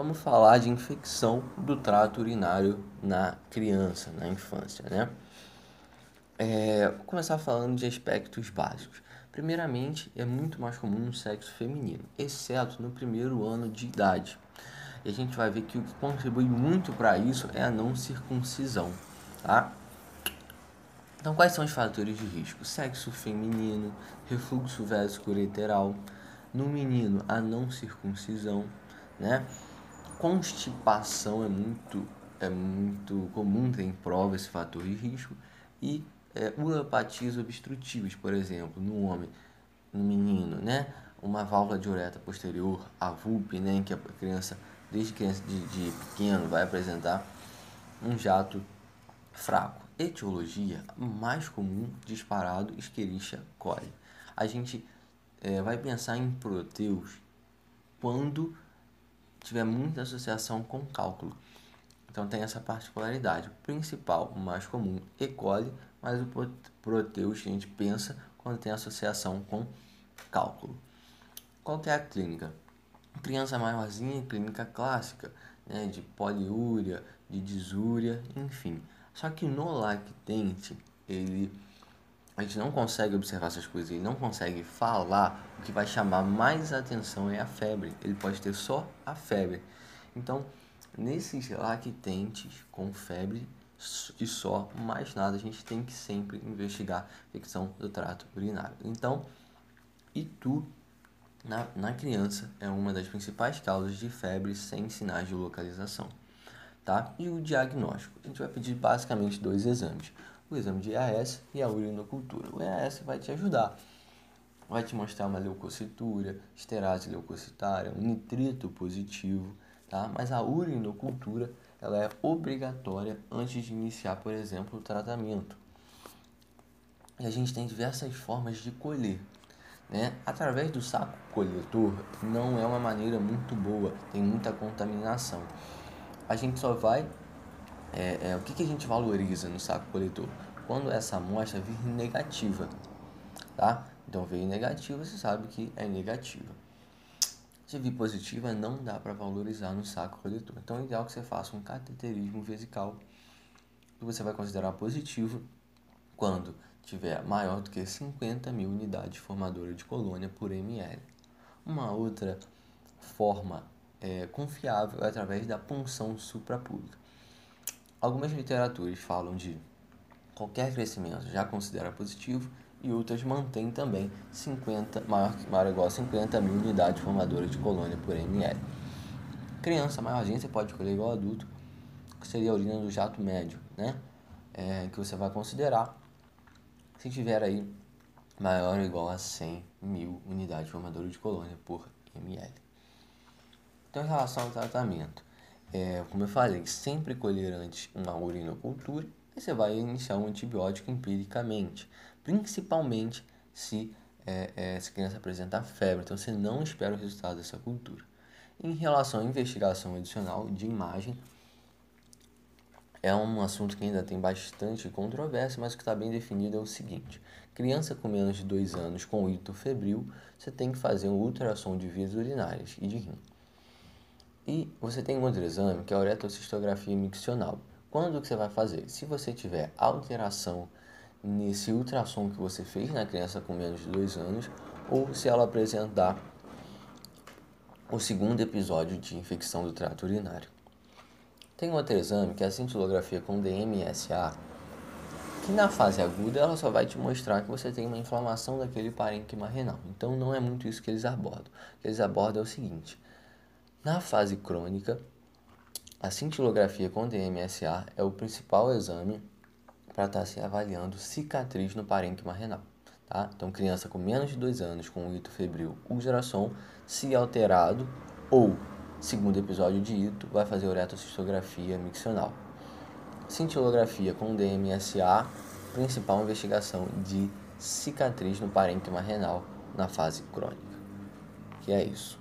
vamos falar de infecção do trato urinário na criança, na infância, né? É, vou começar falando de aspectos básicos. Primeiramente, é muito mais comum no sexo feminino, exceto no primeiro ano de idade. E a gente vai ver que o que contribui muito para isso é a não circuncisão, tá? Então, quais são os fatores de risco? Sexo feminino, refluxo vesicoureteral, no menino, a não circuncisão, né? Constipação é muito, é muito comum, tem prova esse fator de risco. E é, uropatias obstrutivas, por exemplo, no homem, no menino, né? Uma válvula de posterior, a VUP, né? Que a criança, desde criança de, de pequeno, vai apresentar um jato fraco. Etiologia mais comum, disparado, Escherichia coli. A gente é, vai pensar em proteus quando tiver muita associação com cálculo. Então tem essa particularidade. O principal, o mais comum, E. coli, mas o proteus que a gente pensa quando tem associação com cálculo. Qual é a clínica? Criança maiorzinha, clínica clássica, né, de poliúria, de disúria, enfim. Só que no lactente, ele a gente não consegue observar essas coisas, ele não consegue falar, o que vai chamar mais atenção é a febre. Ele pode ter só a febre. Então, nesses lactentes com febre e só, mais nada, a gente tem que sempre investigar a infecção do trato urinário. Então, e tu na, na criança é uma das principais causas de febre sem sinais de localização. Tá? E o diagnóstico? A gente vai pedir basicamente dois exames o exame de EAS e a urinocultura. O EAS vai te ajudar, vai te mostrar uma leucocitura, esterase leucocitária, um nitrito positivo, tá? Mas a urinocultura, ela é obrigatória antes de iniciar, por exemplo, o tratamento. E a gente tem diversas formas de colher. Né? Através do saco coletor não é uma maneira muito boa, tem muita contaminação. A gente só vai é, é, o que, que a gente valoriza no saco coletor? Quando essa amostra vir negativa, tá? Então, veio negativa, você sabe que é negativa. Se vir positiva, não dá para valorizar no saco coletor. Então, é ideal que você faça um cateterismo vesical, que você vai considerar positivo quando tiver maior do que 50 mil unidades formadoras de colônia por ml. Uma outra forma é, confiável é através da punção suprapúbica. Algumas literaturas falam de qualquer crescimento já considera positivo e outras mantêm também 50, maior, maior ou igual a 50 mil unidades formadoras de colônia por ml. Criança maiorzinha você pode escolher igual adulto, que seria a urina do jato médio, né? É, que você vai considerar se tiver aí maior ou igual a 100 mil unidades formadoras de colônia por ml. Então, em relação ao tratamento, é, como eu falei, sempre colher antes uma urinocultura e você vai iniciar um antibiótico empiricamente, principalmente se, é, é, se a criança apresentar febre, então você não espera o resultado dessa cultura. Em relação à investigação adicional de imagem, é um assunto que ainda tem bastante controvérsia, mas o que está bem definido é o seguinte: criança com menos de 2 anos com ito febril, você tem que fazer um ultrassom de vias urinárias e de rim. E você tem um outro exame que é a uretrocistografia miccional. Quando que você vai fazer? Se você tiver alteração nesse ultrassom que você fez na criança com menos de 2 anos, ou se ela apresentar o segundo episódio de infecção do trato urinário. Tem outro exame que é a cintilografia com DMSA, que na fase aguda ela só vai te mostrar que você tem uma inflamação daquele parênquima renal. Então não é muito isso que eles abordam. O que eles abordam é o seguinte: na fase crônica, a cintilografia com DMSA é o principal exame para estar tá se avaliando cicatriz no parênquima renal. Tá? Então, criança com menos de 2 anos com ito febril ultrassom, se alterado ou segundo episódio de ito, vai fazer uretrocistografia miccional. Cintilografia com DMSA, principal investigação de cicatriz no parênquima renal na fase crônica. Que é isso.